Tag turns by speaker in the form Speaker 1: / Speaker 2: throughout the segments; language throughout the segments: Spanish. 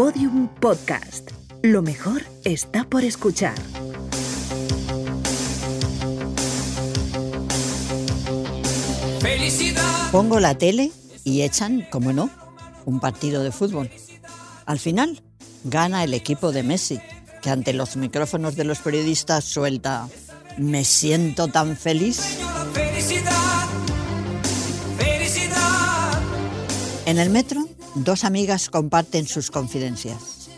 Speaker 1: Podium Podcast. Lo mejor está por escuchar.
Speaker 2: Pongo la tele y echan, como no, un partido de fútbol. Al final, gana el equipo de Messi, que ante los micrófonos de los periodistas suelta, me siento tan feliz. En el metro, dos amigas comparten sus confidencias.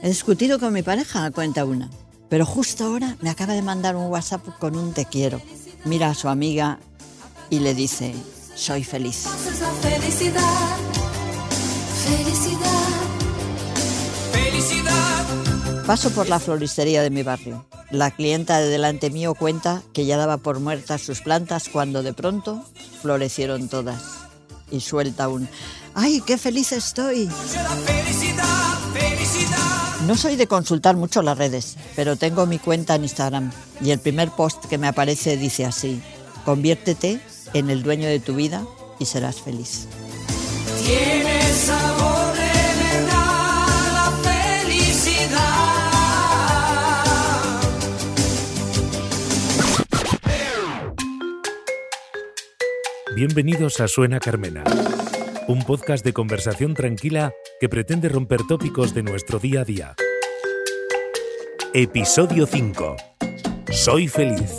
Speaker 2: He discutido con mi pareja, cuenta una, pero justo ahora me acaba de mandar un WhatsApp con un te quiero. Mira a su amiga y le dice, soy feliz.
Speaker 3: Felicidad, felicidad, felicidad.
Speaker 2: Paso por la floristería de mi barrio. La clienta de delante mío cuenta que ya daba por muertas sus plantas cuando de pronto florecieron todas. Y suelta un ¡Ay, qué feliz estoy! No soy de consultar mucho las redes, pero tengo mi cuenta en Instagram y el primer post que me aparece dice así, conviértete en el dueño de tu vida y serás feliz.
Speaker 4: Bienvenidos a Suena Carmena, un podcast de conversación tranquila que pretende romper tópicos de nuestro día a día. Episodio 5. Soy feliz.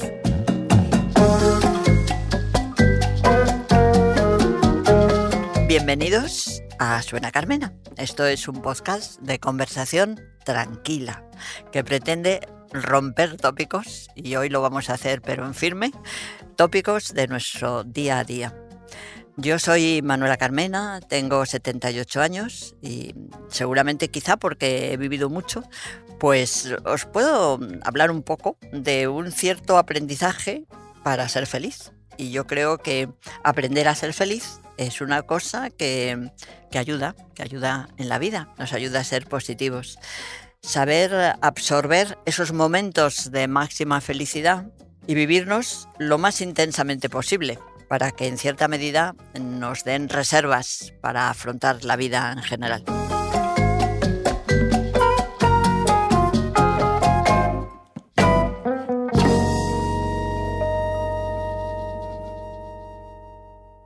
Speaker 2: Bienvenidos a Suena Carmena. Esto es un podcast de conversación tranquila que pretende romper tópicos, y hoy lo vamos a hacer pero en firme, tópicos de nuestro día a día. Yo soy Manuela Carmena, tengo 78 años y seguramente quizá porque he vivido mucho, pues os puedo hablar un poco de un cierto aprendizaje para ser feliz. Y yo creo que aprender a ser feliz es una cosa que, que ayuda, que ayuda en la vida, nos ayuda a ser positivos. Saber absorber esos momentos de máxima felicidad y vivirnos lo más intensamente posible para que en cierta medida nos den reservas para afrontar la vida en general.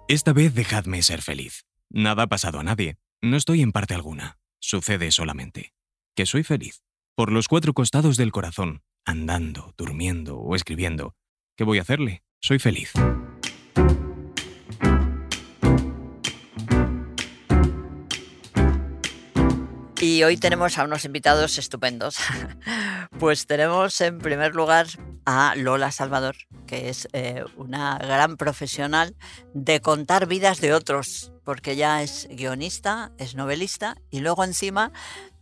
Speaker 5: Esta vez dejadme ser feliz. Nada ha pasado a nadie. No estoy en parte alguna. Sucede solamente. Que soy feliz. Por los cuatro costados del corazón, andando, durmiendo o escribiendo. ¿Qué voy a hacerle? Soy feliz.
Speaker 2: Y hoy tenemos a unos invitados estupendos. Pues tenemos en primer lugar a Lola Salvador, que es eh, una gran profesional de contar vidas de otros, porque ella es guionista, es novelista y luego encima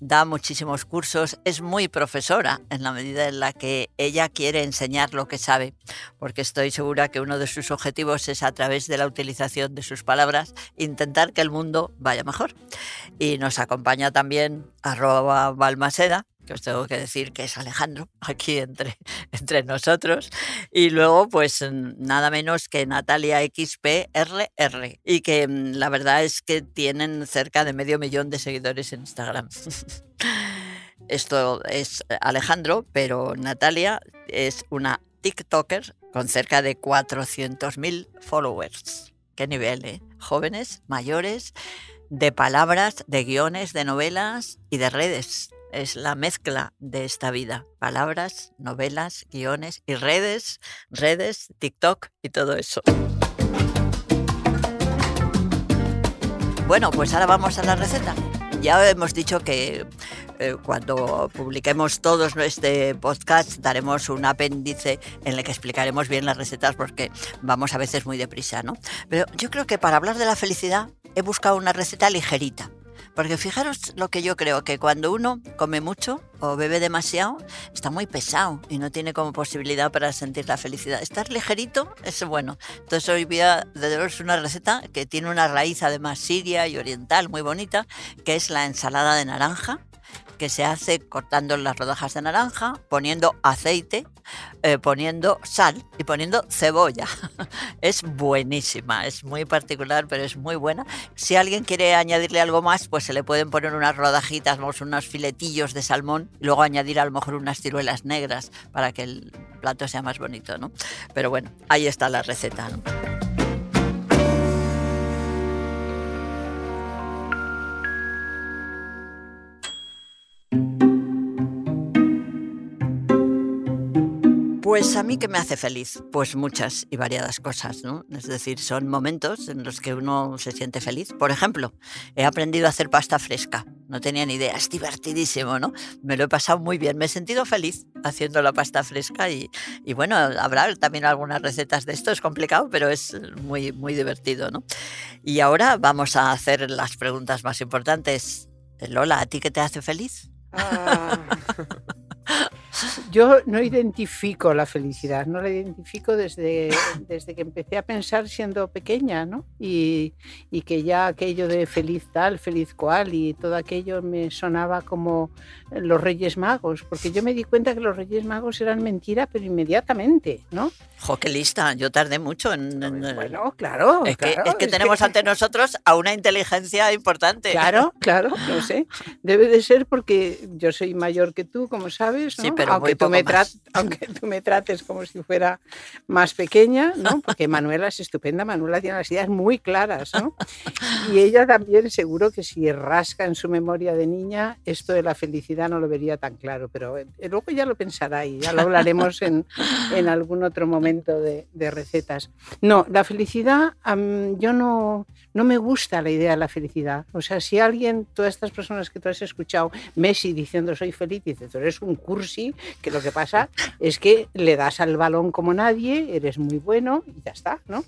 Speaker 2: da muchísimos cursos, es muy profesora en la medida en la que ella quiere enseñar lo que sabe, porque estoy segura que uno de sus objetivos es a través de la utilización de sus palabras intentar que el mundo vaya mejor. Y nos acompaña también arroba Balmaseda, que os tengo que decir que es Alejandro, aquí entre, entre nosotros, y luego pues nada menos que Natalia XPRR, y que mm, la verdad es que tienen cerca de medio millón de seguidores en Instagram. Esto es Alejandro, pero Natalia es una TikToker con cerca de 400.000 followers. Qué nivel, ¿eh? Jóvenes, mayores, de palabras, de guiones, de novelas y de redes es la mezcla de esta vida. Palabras, novelas, guiones y redes, redes, TikTok y todo eso. Bueno, pues ahora vamos a la receta. Ya hemos dicho que eh, cuando publiquemos todos este podcast daremos un apéndice en el que explicaremos bien las recetas porque vamos a veces muy deprisa, ¿no? Pero yo creo que para hablar de la felicidad he buscado una receta ligerita porque fijaros lo que yo creo, que cuando uno come mucho o bebe demasiado, está muy pesado y no tiene como posibilidad para sentir la felicidad. Estar ligerito es bueno. Entonces hoy voy a daros una receta que tiene una raíz además siria y oriental muy bonita, que es la ensalada de naranja que se hace cortando las rodajas de naranja, poniendo aceite, eh, poniendo sal y poniendo cebolla. es buenísima, es muy particular, pero es muy buena. Si alguien quiere añadirle algo más, pues se le pueden poner unas rodajitas, unos filetillos de salmón, y luego añadir a lo mejor unas ciruelas negras para que el plato sea más bonito, ¿no? Pero bueno, ahí está la receta. Pues a mí que me hace feliz, pues muchas y variadas cosas, ¿no? Es decir, son momentos en los que uno se siente feliz. Por ejemplo, he aprendido a hacer pasta fresca. No tenía ni idea, es divertidísimo, ¿no? Me lo he pasado muy bien, me he sentido feliz haciendo la pasta fresca y, y bueno, habrá también algunas recetas de esto, es complicado, pero es muy, muy divertido, ¿no? Y ahora vamos a hacer las preguntas más importantes. Lola, ¿a ti qué te hace feliz?
Speaker 6: Ah. Yo no identifico la felicidad, no la identifico desde, desde que empecé a pensar siendo pequeña, ¿no? Y, y, que ya aquello de feliz tal, feliz cual y todo aquello me sonaba como los Reyes Magos, porque yo me di cuenta que los Reyes Magos eran mentira, pero inmediatamente, ¿no?
Speaker 2: ¡Jo, qué lista! Yo tardé mucho en... en
Speaker 6: bueno, claro.
Speaker 2: Es que,
Speaker 6: claro,
Speaker 2: es que tenemos que... ante nosotros a una inteligencia importante.
Speaker 6: Claro, claro, no sé. Debe de ser porque yo soy mayor que tú, como sabes, ¿no?
Speaker 2: Sí, pero
Speaker 6: aunque, tú me aunque tú me trates como si fuera más pequeña, ¿no? Porque Manuela es estupenda, Manuela tiene las ideas muy claras, ¿no? Y ella también seguro que si rasca en su memoria de niña, esto de la felicidad no lo vería tan claro, pero luego ya lo pensará y ya lo hablaremos en, en algún otro momento de, de, recetas. No, la felicidad, um, yo no, no me gusta la idea de la felicidad. O sea, si alguien, todas estas personas que tú has escuchado, Messi diciendo soy feliz, dice, tú eres un cursi, que lo que pasa es que le das al balón como nadie, eres muy bueno y ya está, ¿no?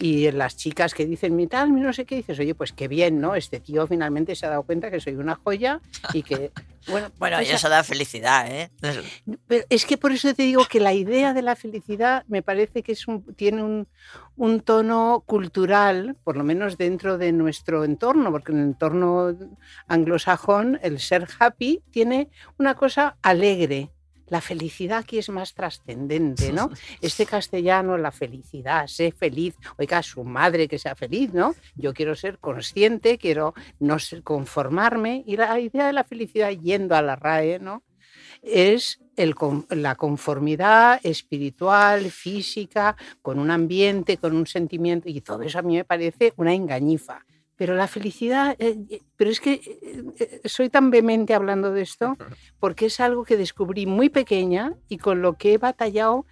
Speaker 6: Y las chicas que dicen mi tal, mi no sé qué, dices, oye, pues qué bien, ¿no? Este tío finalmente se ha dado cuenta que soy una joya y que, bueno...
Speaker 2: bueno, y eso da felicidad, ¿eh?
Speaker 6: Pero es que por eso te digo que la idea de la felicidad me parece que es un, tiene un, un tono cultural, por lo menos dentro de nuestro entorno, porque en el entorno anglosajón el ser happy tiene una cosa alegre, la felicidad aquí es más trascendente, ¿no? Este castellano, la felicidad, sé feliz, oiga, su madre que sea feliz, ¿no? Yo quiero ser consciente, quiero no conformarme, y la idea de la felicidad yendo a la RAE, ¿no? Es el, la conformidad espiritual, física, con un ambiente, con un sentimiento, y todo eso a mí me parece una engañifa. Pero la felicidad, eh, pero es que eh, soy tan vehemente hablando de esto porque es algo que descubrí muy pequeña y con lo que he batallado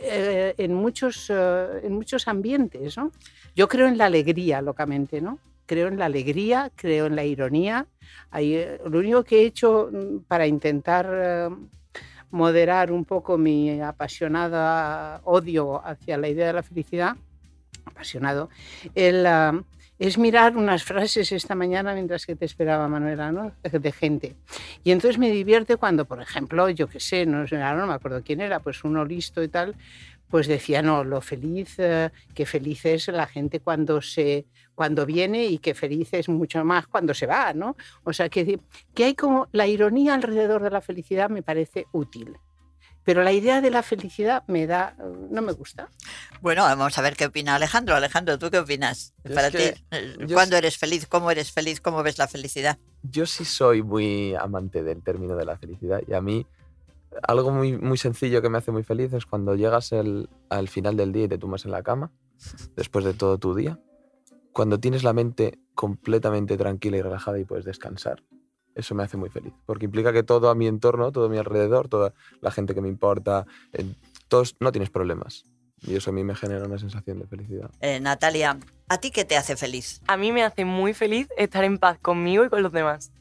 Speaker 6: eh, en, muchos, eh, en muchos ambientes. ¿no? Yo creo en la alegría, locamente, ¿no? Creo en la alegría, creo en la ironía. Hay, lo único que he hecho para intentar moderar un poco mi apasionada odio hacia la idea de la felicidad, apasionado, el, uh, es mirar unas frases esta mañana mientras que te esperaba Manuela, ¿no? De gente. Y entonces me divierte cuando, por ejemplo, yo qué sé, no, no me acuerdo quién era, pues uno listo y tal, pues decía, no, lo feliz, eh, que feliz es la gente cuando se cuando viene y que feliz es mucho más cuando se va, ¿no? O sea, que, que hay como la ironía alrededor de la felicidad me parece útil pero la idea de la felicidad me da, no me gusta.
Speaker 2: Bueno, vamos a ver qué opina Alejandro. Alejandro, ¿tú qué opinas? Para ti, ¿cuándo eres feliz? ¿Cómo eres feliz? ¿Cómo ves la felicidad?
Speaker 7: Yo sí soy muy amante del término de la felicidad y a mí algo muy, muy sencillo que me hace muy feliz es cuando llegas el, al final del día y te tumbas en la cama, después de todo tu día, cuando tienes la mente completamente tranquila y relajada y puedes descansar eso me hace muy feliz, porque implica que todo a mi entorno, todo a mi alrededor, toda la gente que me importa, eh, todos no tienes problemas. Y eso a mí me genera una sensación de felicidad.
Speaker 2: Eh, Natalia, ¿a ti qué te hace feliz?
Speaker 8: A mí me hace muy feliz estar en paz conmigo y con los demás.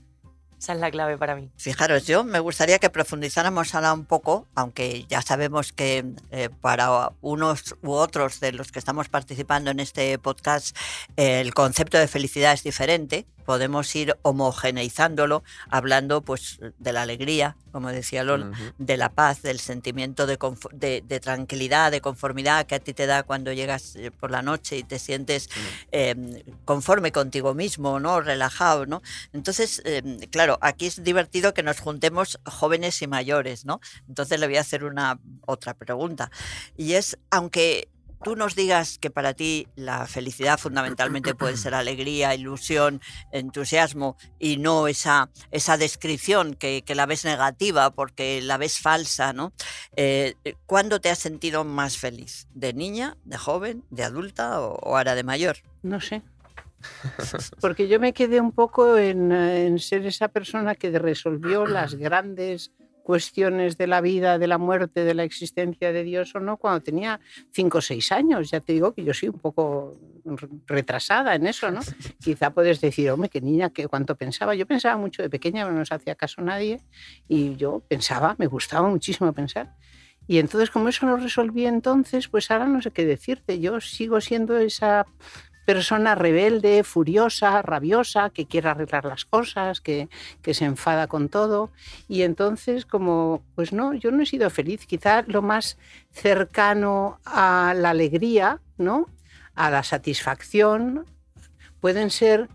Speaker 8: Esa es la clave para mí.
Speaker 2: Fijaros, yo me gustaría que profundizáramos ahora un poco, aunque ya sabemos que eh, para unos u otros de los que estamos participando en este podcast, eh, el concepto de felicidad es diferente, podemos ir homogeneizándolo hablando pues de la alegría, como decía Lola, de la paz, del sentimiento de- de tranquilidad, de conformidad que a ti te da cuando llegas eh, por la noche y te sientes eh, conforme contigo mismo, ¿no? Relajado, ¿no? Entonces, eh, claro, aquí es divertido que nos juntemos jóvenes y mayores, ¿no? Entonces le voy a hacer una otra pregunta. Y es, aunque tú nos digas que para ti la felicidad fundamentalmente puede ser alegría, ilusión, entusiasmo y no esa, esa descripción que, que la ves negativa porque la ves falsa, ¿no? Eh, ¿Cuándo te has sentido más feliz? ¿De niña, de joven, de adulta o, o ahora de mayor?
Speaker 6: No sé. Porque yo me quedé un poco en, en ser esa persona que resolvió las grandes cuestiones de la vida, de la muerte, de la existencia de Dios o no, cuando tenía cinco o seis años. Ya te digo que yo soy un poco retrasada en eso, ¿no? Quizá puedes decir, hombre, qué niña, qué cuánto pensaba. Yo pensaba mucho de pequeña, pero no nos hacía caso nadie. Y yo pensaba, me gustaba muchísimo pensar. Y entonces, como eso lo resolví entonces, pues ahora no sé qué decirte. Yo sigo siendo esa persona rebelde, furiosa, rabiosa, que quiere arreglar las cosas, que, que se enfada con todo. Y entonces, como, pues no, yo no he sido feliz. Quizá lo más cercano a la alegría, ¿no? A la satisfacción, pueden ser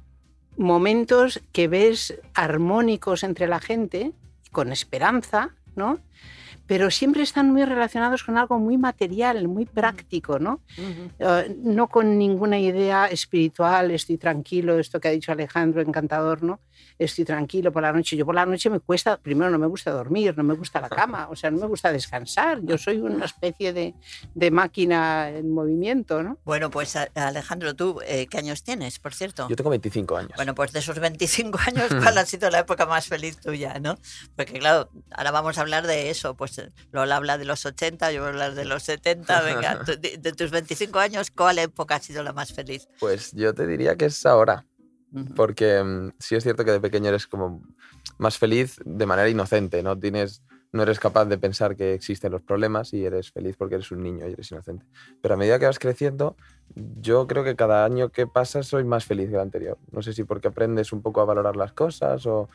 Speaker 6: momentos que ves armónicos entre la gente, con esperanza, ¿no? Pero siempre están muy relacionados con algo muy material, muy práctico, ¿no? Eh, no con ninguna idea espiritual, estoy tranquilo, esto que ha dicho Alejandro, encantador, ¿no? Estoy tranquilo por la noche. Yo por la noche me cuesta, primero no me gusta dormir, no me gusta la cama, o sea, no me gusta descansar. Yo soy una especie de, de máquina en movimiento, ¿no?
Speaker 2: Bueno, pues a- Alejandro, ¿tú eh, qué años tienes, por cierto?
Speaker 7: Yo tengo 25 años.
Speaker 2: Bueno, pues de esos 25 años, ¿cuál ha sido la época más feliz tuya, no? Porque claro, ahora vamos a hablar de eso, pues Lola habla de los 80, yo voy a hablar de los 70, venga, de, de tus 25 años, ¿cuál época ha sido la más feliz?
Speaker 7: Pues yo te diría que es ahora, porque mm, sí es cierto que de pequeño eres como más feliz de manera inocente, no tienes no eres capaz de pensar que existen los problemas y eres feliz porque eres un niño y eres inocente. Pero a medida que vas creciendo, yo creo que cada año que pasa soy más feliz que el anterior. No sé si porque aprendes un poco a valorar las cosas o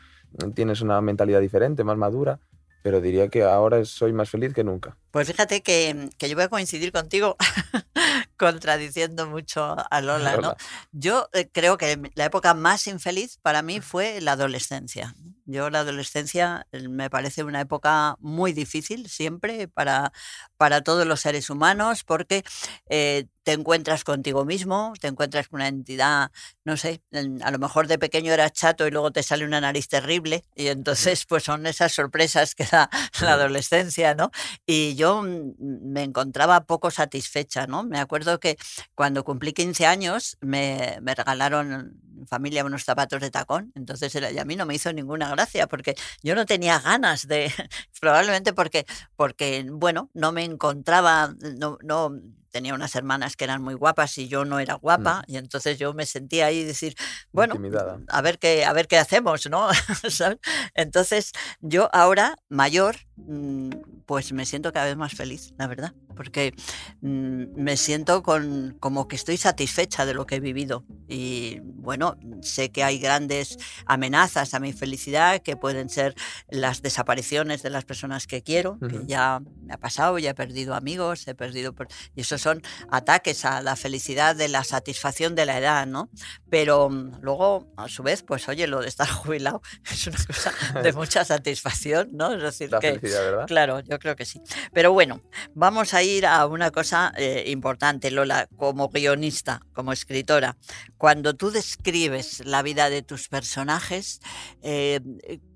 Speaker 7: tienes una mentalidad diferente, más madura, pero diría que ahora soy más feliz que nunca.
Speaker 2: Pues fíjate que, que yo voy a coincidir contigo contradiciendo mucho a Lola, ¿no?
Speaker 7: Lola.
Speaker 2: Yo eh, creo que la época más infeliz para mí fue la adolescencia. Yo la adolescencia eh, me parece una época muy difícil siempre para, para todos los seres humanos porque eh, te encuentras contigo mismo, te encuentras con una entidad, no sé, en- a lo mejor de pequeño eras chato y luego te sale una nariz terrible y entonces pues son esas sorpresas que da la adolescencia, ¿no? Y yo mm, me encontraba poco satisfecha, ¿no? Me acuerdo que cuando cumplí 15 años me, me regalaron familia unos zapatos de tacón, entonces era- a mí no me hizo ninguna gracia porque yo no tenía ganas de, probablemente porque, porque bueno, no me encontraba, no, no tenía unas hermanas que eran muy guapas y yo no era guapa y entonces yo me sentía ahí decir, bueno,
Speaker 7: Intimidada.
Speaker 2: a ver qué, a ver qué hacemos, ¿no? ¿Sabes? Entonces, yo ahora, mayor, mm, pues me siento cada vez más feliz, la verdad, porque mm, me siento con, como que estoy satisfecha de lo que he vivido. Y bueno, sé que hay grandes amenazas a mi felicidad, que pueden ser las desapariciones de las personas que quiero, que ya me ha pasado, ya he perdido amigos, he perdido... per- Y son ataques a la felicidad de la satisfacción de la edad, ¿no? Pero mm, luego, a su vez, pues oye, lo de estar jubilado es una cosa de mucha satisfacción, ¿no? Es decir,
Speaker 7: La
Speaker 2: que,
Speaker 7: felicidad, ¿verdad?
Speaker 2: Claro, yo creo que sí. Pero bueno, vamos a ir a una cosa eh, importante, Lola, como guionista, como escritora. Cuando tú describes la vida de tus personajes, eh,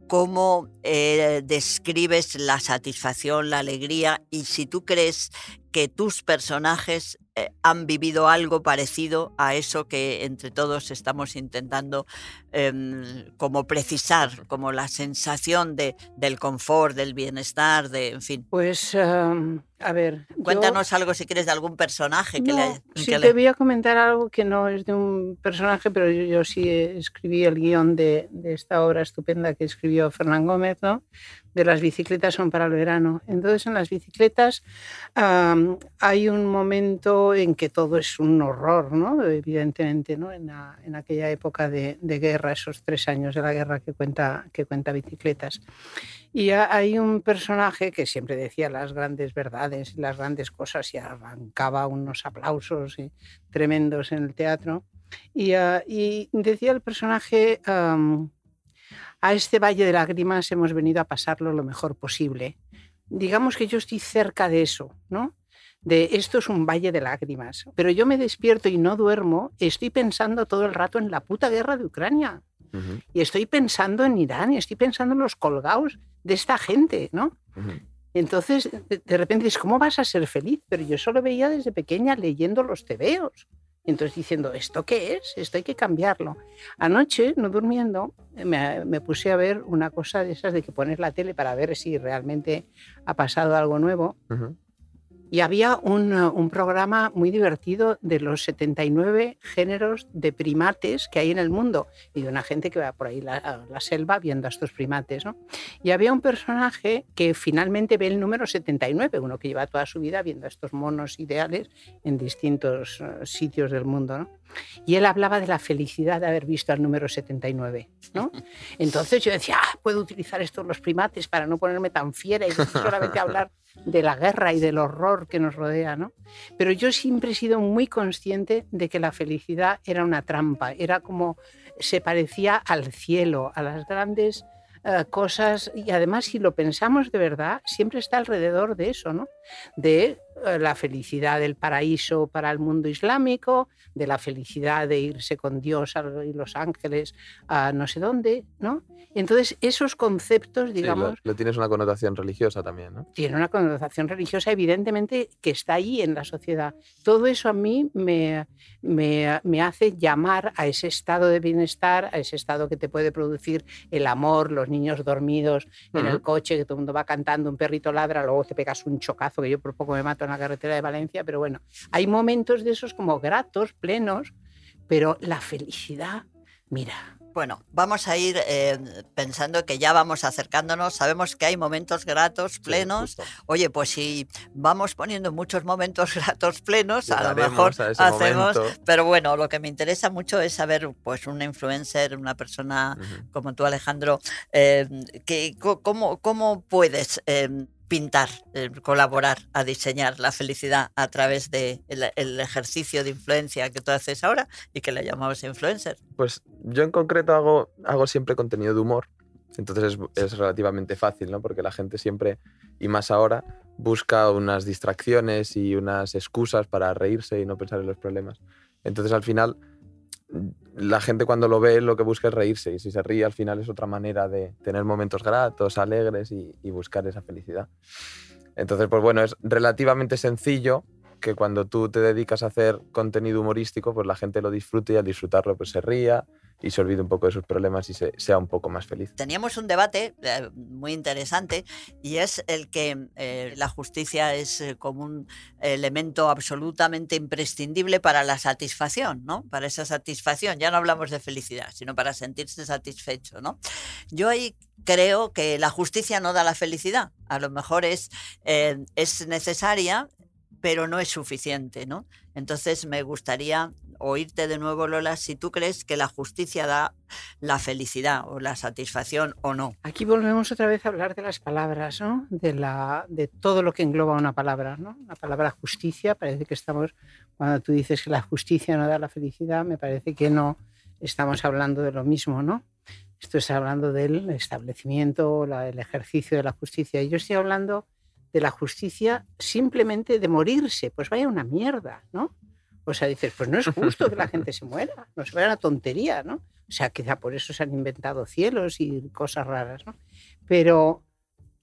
Speaker 2: ¿cómo eh, describes la satisfacción, la alegría? Y si tú crees que tus personajes eh, han vivido algo parecido a eso que entre todos estamos intentando em, como precisar, como la sensación de, del confort, del bienestar, de, en fin.
Speaker 6: Pues, um, a ver. yo-
Speaker 2: Cuéntanos algo si quieres de algún personaje que
Speaker 6: No,
Speaker 2: le haya-
Speaker 6: sí
Speaker 2: que
Speaker 6: te
Speaker 2: le-
Speaker 6: voy a comentar algo que no es de un personaje, pero yo, yo sí escribí el guion de, de esta obra estupenda que escribió Fernán Gómez, ¿no? De las bicicletas son para el verano. Entonces en las bicicletas hay un momento en que todo es un horror, ¿no? evidentemente, ¿no? En, en aquella época de, de guerra, esos tres años de la guerra que cuenta, que cuenta bicicletas. Y ha- hay un personaje que siempre decía las grandes verdades las grandes cosas y arrancaba unos aplausos y- tremendos en el teatro. Y, ah, y decía el personaje, a este valle de lágrimas hemos venido a pasarlo lo mejor posible. Digamos que yo estoy cerca de eso, ¿no? De esto es un valle de lágrimas, pero yo me despierto y no duermo, estoy pensando todo el rato en la puta guerra de Ucrania y estoy pensando en Irán y estoy pensando en los colgados de esta gente, ¿no?
Speaker 7: ujú.
Speaker 6: Entonces, de, de repente dices, ¿cómo vas a ser feliz? Pero yo solo veía desde pequeña leyendo los tebeos. Entonces diciendo, ¿esto qué es? Esto hay que cambiarlo. Anoche, no durmiendo, me, puse a ver una cosa de esas de que pones la tele para ver si realmente ha pasado algo nuevo. Y había un, uh, un programa muy divertido de los 79 géneros de primates que hay en el mundo y de una gente que va por ahí la, la selva viendo a estos primates. ¿no? Y había un personaje que finalmente ve el número 79, uno que lleva toda su vida viendo a estos monos ideales en distintos uh, sitios del mundo. ¿no? Y él hablaba de la felicidad de haber visto al número 79. ¿no? Entonces yo decía, ah, puedo utilizar estos los primates para no ponerme tan fiera y solamente hablar de la guerra y del horror que nos rodea, ¿no? Pero yo siempre he sido muy consciente de que la felicidad era una trampa, era como se parecía al cielo, a las grandes eh, cosas y además si lo pensamos de verdad, siempre está alrededor de eso, ¿no? De la felicidad del paraíso para el mundo islámico, de la felicidad de irse con Dios a- y los ángeles a no sé dónde, ¿no? Entonces esos conceptos,
Speaker 7: Sí,
Speaker 6: digamos,
Speaker 7: lo, lo tienes una connotación religiosa también, ¿no?
Speaker 6: tiene una connotación religiosa, evidentemente, que está ahí en la sociedad. Todo eso a mí me, me, me hace llamar a ese estado de bienestar, a ese estado que te puede producir el amor, los niños dormidos en el coche, que todo el mundo va cantando, un perrito ladra, luego te pegas un chocazo, que yo por poco me mato en la carretera de Valencia, pero bueno, hay momentos de esos como gratos, plenos, pero la felicidad, mira,
Speaker 2: Bueno, vamos a ir eh, pensando que ya vamos acercándonos. Sabemos que hay momentos gratos, plenos. Oye, pues si vamos poniendo muchos momentos gratos plenos, a lo mejor
Speaker 7: a
Speaker 2: hacemos.
Speaker 7: momento.
Speaker 2: Pero bueno, lo que me interesa mucho es saber, pues, una influencer, una persona como tú, Alejandro, eh, que, cómo, ¿cómo puedes eh, pintar, eh, colaborar a diseñar la felicidad a través del de el, ejercicio de influencia que tú haces ahora y que le llamamos influencer?
Speaker 7: Pues yo en concreto hago, hago siempre contenido de humor. Entonces es, es relativamente fácil, ¿no? Porque la gente siempre, y más ahora, busca unas distracciones y unas excusas para reírse y no pensar en los problemas. Entonces al final, la gente cuando lo ve lo que busca es reírse y si se ríe al final es otra manera de tener momentos gratos, alegres y, buscar esa felicidad. Entonces, pues bueno, es relativamente sencillo que cuando tú te dedicas a hacer contenido humorístico, pues la gente lo disfrute y al disfrutarlo pues se ría y se olvide un poco de sus problemas y se, sea un poco más feliz.
Speaker 2: Teníamos un debate eh, muy interesante y es el que eh, la justicia es eh, como un elemento absolutamente imprescindible para la satisfacción, ¿no? Para esa satisfacción. Ya no hablamos de felicidad, sino para sentirse satisfecho, ¿no? Yo ahí creo que la justicia no da la felicidad. A lo mejor es, es necesaria, pero no es suficiente, ¿no? Entonces me gustaría oírte de nuevo, Lola, si tú crees que la justicia da la felicidad o la satisfacción o no.
Speaker 6: Aquí volvemos otra vez a hablar de las palabras, ¿no? De, todo lo que engloba una palabra, ¿no? La palabra justicia, parece que estamos, cuando tú dices que la justicia no da la felicidad, me parece que no estamos hablando de lo mismo, ¿no? Esto está hablando del establecimiento, la, el ejercicio de la justicia. Y yo estoy hablando de la justicia simplemente de morirse. Pues vaya una mierda, ¿no? O sea, dices, pues no es justo que la gente se muera, no se vaya una tontería, ¿no? O sea, quizá por eso se han inventado cielos y cosas raras, ¿no? Pero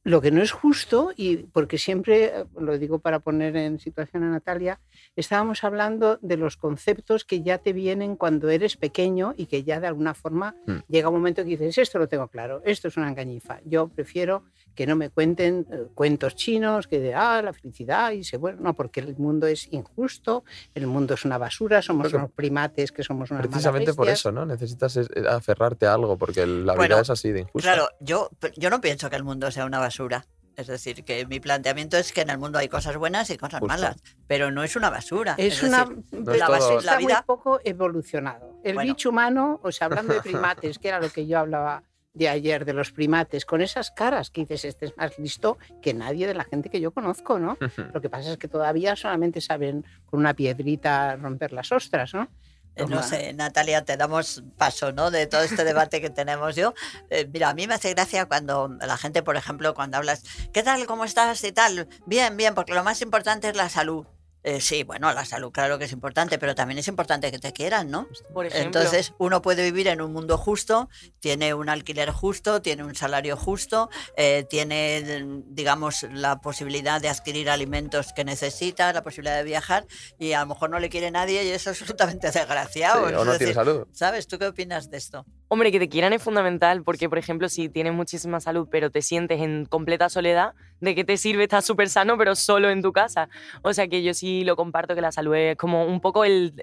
Speaker 6: Lo que no es justo, y porque siempre, eh, lo digo para poner en situación a Natalia, estábamos hablando de los conceptos que ya te vienen cuando eres pequeño y que ya de alguna forma
Speaker 7: Mm.
Speaker 6: llega un momento que dices, esto lo tengo claro, esto es una engañifa. Yo prefiero que no me cuenten eh, cuentos chinos que de, ah, la felicidad y se bueno, no, porque el mundo es injusto, el mundo es una basura, somos unos primates que somos malas
Speaker 7: Precisamente por eso, ¿no? Necesitas es- eh, aferrarte a algo, porque la
Speaker 2: Bueno,
Speaker 7: vida es así de injusta.
Speaker 2: Claro, yo, yo no pienso que el mundo sea una basura. Es decir, que mi planteamiento es que en el mundo hay cosas buenas y cosas
Speaker 7: Justo.
Speaker 2: malas, pero no es una basura.
Speaker 6: Es, una,
Speaker 2: decir,
Speaker 7: no es
Speaker 2: la,
Speaker 6: está
Speaker 2: la
Speaker 6: muy
Speaker 2: vida
Speaker 6: poco evolucionado. El
Speaker 2: Bueno.
Speaker 6: bicho humano, o sea, hablando de primates, que era lo que yo hablaba de ayer, de los primates, con esas caras que dices, este es más listo que nadie de la gente que yo conozco, ¿no? Lo que pasa es que todavía solamente saben con una piedrita romper las ostras, ¿no?
Speaker 2: Eh, No sé, Natalia, te damos paso, ¿no? De todo este debate que tenemos yo. Eh, mira, a mí me hace gracia cuando la gente, por ejemplo, cuando hablas, ¿qué tal? ¿Cómo estás? Y tal. Bien, bien, porque lo más importante es la salud. Eh, sí, bueno, la salud claro que es importante, pero también es importante que te quieran, ¿no?
Speaker 8: Por ejemplo.
Speaker 2: Entonces, uno puede vivir en un mundo justo, tiene un alquiler justo, tiene un salario justo, eh, tiene, digamos, la posibilidad de adquirir alimentos que necesita, la posibilidad de viajar, y a lo mejor no le quiere nadie y es absolutamente desgraciado.
Speaker 7: Sí, o no
Speaker 2: decir,
Speaker 7: tiene salud.
Speaker 2: ¿Sabes? ¿Tú qué opinas de esto?
Speaker 8: Hombre, que te quieran es fundamental porque, por ejemplo, si tienes muchísima salud pero te sientes en completa soledad, ¿de qué te sirve estar súper sano pero solo en tu casa? O sea que yo sí lo comparto que la salud es como un poco el,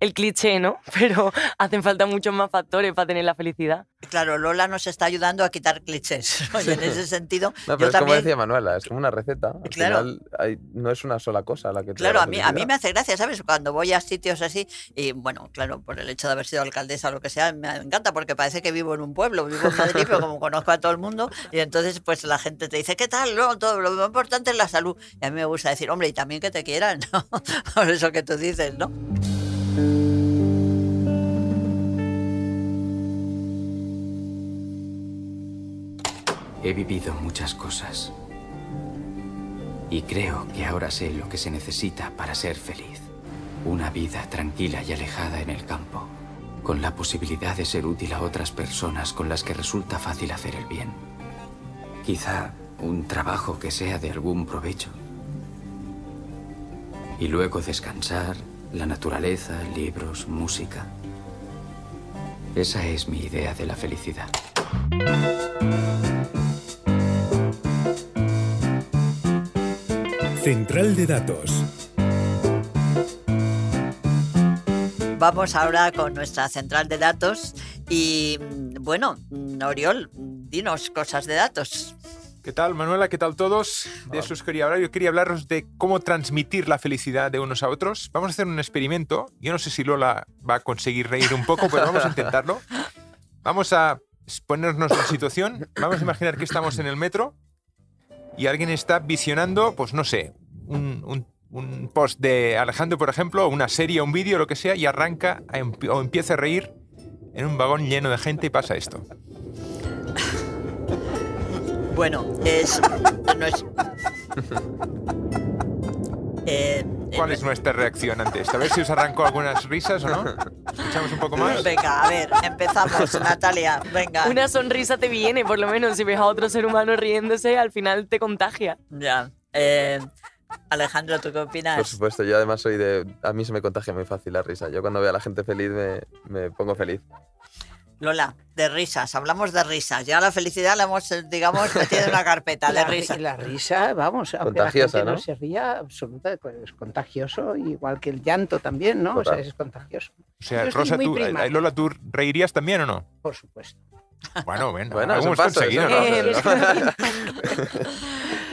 Speaker 8: el cliché, ¿no? Pero hacen falta muchos más factores para tener la felicidad.
Speaker 2: Claro, Lola nos está ayudando a quitar clichés. ¿no? Y en ese sentido,
Speaker 7: No,
Speaker 2: yo
Speaker 7: pero es como
Speaker 2: también...
Speaker 7: decía Manuela, es como una receta. Al
Speaker 2: Claro.
Speaker 7: final hay- no es una sola cosa la que te da
Speaker 2: Claro,
Speaker 7: la
Speaker 2: a mí, a mí me hace gracia, ¿sabes? Cuando voy a sitios así, y bueno, claro, por el hecho de haber sido alcaldesa o lo que sea, me encanta porque parece que vivo en un pueblo, vivo en Madrid, pero como conozco a todo el mundo, y entonces pues la gente te dice, ¿qué tal? No, todo, lo más importante es la salud. Y a mí me gusta decir, hombre, y también que te quieran, ¿no? Por eso que tú dices, ¿no?
Speaker 9: He vivido muchas cosas. Y creo que ahora sé lo que se necesita para ser feliz. Una vida tranquila y alejada en el campo, con la posibilidad de ser útil a otras personas con las que resulta fácil hacer el bien. Quizá un trabajo que sea de algún provecho. Y luego descansar, la naturaleza, libros, música. Esa es mi idea de la felicidad.
Speaker 4: Central de Datos.
Speaker 2: Vamos ahora con nuestra central de datos y mm, bueno, mm, Oriol, dinos cosas de datos.
Speaker 10: ¿Qué tal, Manuela? ¿Qué tal todos? De eso os quería hablar. Yo quería hablaros de cómo transmitir la felicidad de unos a otros. Vamos a hacer un experimento. Yo no sé si Lola va a conseguir reír un poco, pero vamos a intentarlo. Vamos a ponernos en situación. Vamos a imaginar que estamos en el metro y alguien está visionando, pues no sé, un, un- un post de Alejandro, por ejemplo, una serie, un vídeo, lo que sea, y arranca a o empieza a reír en un vagón lleno de gente y pasa esto.
Speaker 2: Bueno, es... no es- Eh,
Speaker 10: ¿Cuál
Speaker 2: eh,
Speaker 10: es nuestra reacción ante esto? A ver si os arrancó algunas risas o no. Escuchamos un poco más.
Speaker 2: Venga, a ver, empezamos, Natalia, venga.
Speaker 8: Una sonrisa te viene, por lo menos, si ves a otro ser humano riéndose, al final te contagia.
Speaker 2: Ya. eh, Alejandro, ¿tú qué
Speaker 7: Por
Speaker 2: opinas?
Speaker 7: supuesto, yo además soy de... A mí se me contagia muy fácil la risa. Yo cuando veo a la gente feliz me, me pongo feliz.
Speaker 2: Lola, de risas, hablamos de risas. Ya la felicidad la hemos, eh, digamos, metido en una carpeta de risas.
Speaker 6: la risa, vamos, aunque la
Speaker 7: Contagiosa,
Speaker 6: gente no,
Speaker 7: ¿no?
Speaker 6: se ría, absoluta, pues, es contagioso, igual que el llanto también, ¿no? O sea, es contagioso,
Speaker 10: O sea, Rosa, tú, eh,
Speaker 6: primate.
Speaker 10: Lola, ¿tú reirías también o no?
Speaker 6: por supuesto.
Speaker 10: Bueno, bueno,
Speaker 7: Bueno,
Speaker 10: algo
Speaker 7: es un
Speaker 10: hemos
Speaker 7: paso,
Speaker 10: conseguido, ¿no?
Speaker 6: Eh.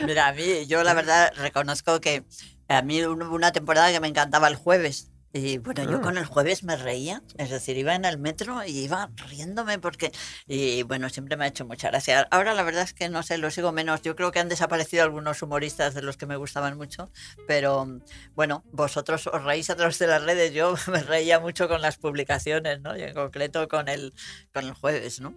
Speaker 2: Mira, a mí, yo la verdad reconozco que a mí hubo una temporada que me encantaba el jueves. Y bueno, yo
Speaker 7: Ah.
Speaker 2: con el jueves me reía, es decir, iba en el metro y iba riéndome porque, y bueno, siempre me ha hecho mucha gracia. Ahora la verdad es que no sé, lo sigo menos. Yo creo que han desaparecido algunos humoristas de los que me gustaban mucho, pero bueno, vosotros os reís a través de las redes. Yo me reía mucho con las publicaciones, ¿no? Y en concreto con el, con el jueves, ¿no?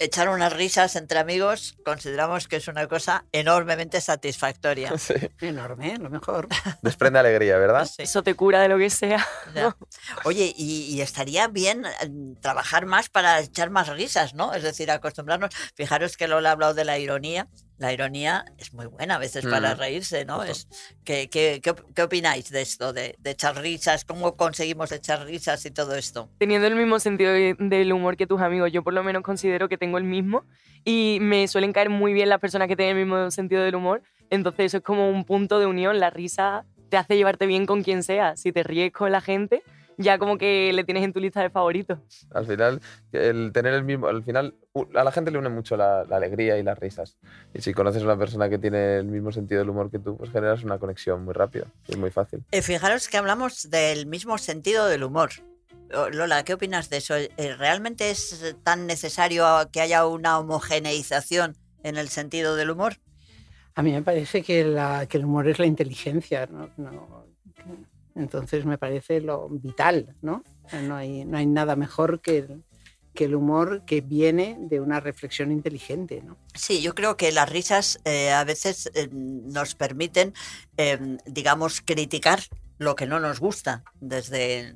Speaker 2: Echar unas risas entre amigos consideramos que es una cosa enormemente satisfactoria.
Speaker 7: Sí.
Speaker 6: Enorme, lo mejor.
Speaker 7: Desprende alegría, ¿verdad?
Speaker 2: Sí.
Speaker 8: Eso te cura de lo que sea.
Speaker 2: Ya. Oye, y, y estaría bien eh, trabajar más para echar más risas, ¿no? Es decir, acostumbrarnos. Fijaros que Lola ha hablado de la ironía. La ironía es muy buena a veces para
Speaker 7: Mm,
Speaker 2: reírse, ¿no? Es, ¿qué, qué, qué qué opináis de esto, de, de echar risas? ¿Cómo conseguimos echar risas y todo esto?
Speaker 8: teniendo el mismo sentido de- del humor que tus amigos. Yo por lo menos considero que tengo el mismo y me suelen caer muy bien las personas que tienen el mismo sentido del humor. Entonces eso es como un punto de unión. La risa te hace llevarte bien con quien sea. Si te ríes con la gente, ya como que le tienes en tu lista de favoritos.
Speaker 7: Al final, el tener el mismo. Al final, a la gente le une mucho la, la alegría y las risas. Y si conoces a una persona que tiene el mismo sentido del humor que tú, pues generas una conexión muy rápida y muy fácil.
Speaker 2: Eh, fijaros que hablamos del mismo sentido del humor. O- Lola, ¿qué opinas de eso? Eh, ¿Realmente es tan necesario que haya una homogeneización en el sentido del humor?
Speaker 6: A mí me parece que, el humor es la inteligencia, ¿no? Entonces me parece lo vital, ¿no? No hay, no hay nada mejor que el, que el humor que viene de una reflexión inteligente, ¿no?
Speaker 2: Sí, yo creo que las risas eh, a veces eh, nos permiten, eh, digamos, criticar lo que no nos gusta. Desde.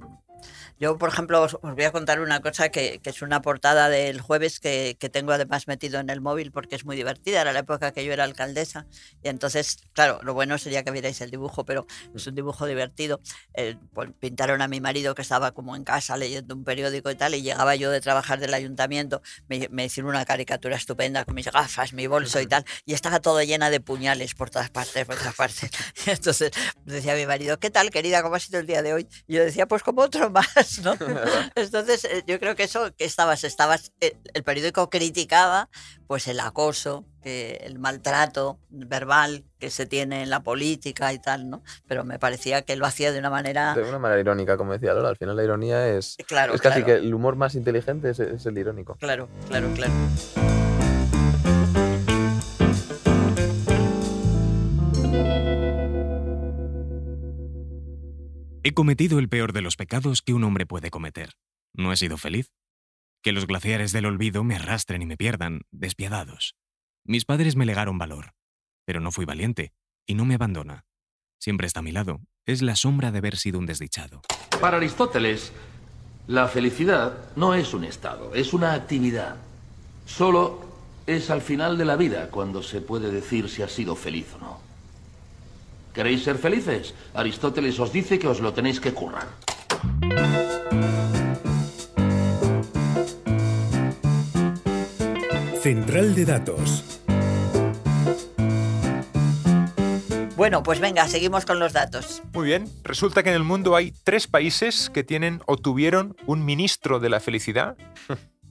Speaker 2: Yo, por ejemplo, os, os voy a contar una cosa que, que es una portada del jueves que, que tengo además metido en el móvil porque es muy divertida. Era la época que yo era alcaldesa. Y entonces, claro, lo bueno sería que vierais el dibujo, pero es un dibujo divertido. Eh, pues, pintaron a mi marido que estaba como en casa leyendo un periódico y tal, y llegaba yo de trabajar del ayuntamiento me, me hicieron una caricatura estupenda con mis gafas, mi bolso y tal, y estaba todo llena de puñales por todas partes, por todas partes. Entonces decía mi marido, ¿qué tal, querida? ¿Cómo ha sido el día de hoy? Y yo decía, pues como otro más, ¿no? Entonces eh, yo creo que eso, que estabas, estabas, eh, el periódico criticaba pues el acoso, el maltrato verbal que se tiene en la política y tal, ¿no? Pero me parecía que lo hacía de una manera...
Speaker 7: De una manera irónica, como decía Lola. Al final, la ironía es.
Speaker 2: Claro,
Speaker 7: es casi
Speaker 2: claro.
Speaker 7: que el humor más inteligente es, es el irónico.
Speaker 2: Claro, claro, claro.
Speaker 5: He cometido el peor de los pecados que un hombre puede cometer. No he sido feliz. Que los glaciares del olvido me arrastren y me pierdan, despiadados. Mis padres me legaron valor, pero no fui valiente, y no me abandona. Siempre está a mi lado. Es la sombra de haber sido un desdichado.
Speaker 11: Para Aristóteles, la felicidad no es un estado, es una actividad. Solo es al final de la vida cuando se puede decir si ha sido feliz o no. ¿Queréis ser felices? Aristóteles os dice que os lo tenéis que currar.
Speaker 4: Central de Datos.
Speaker 2: Bueno, pues venga, seguimos con los datos.
Speaker 10: Muy bien, resulta que en el mundo hay tres países que tienen o tuvieron un ministro de la felicidad.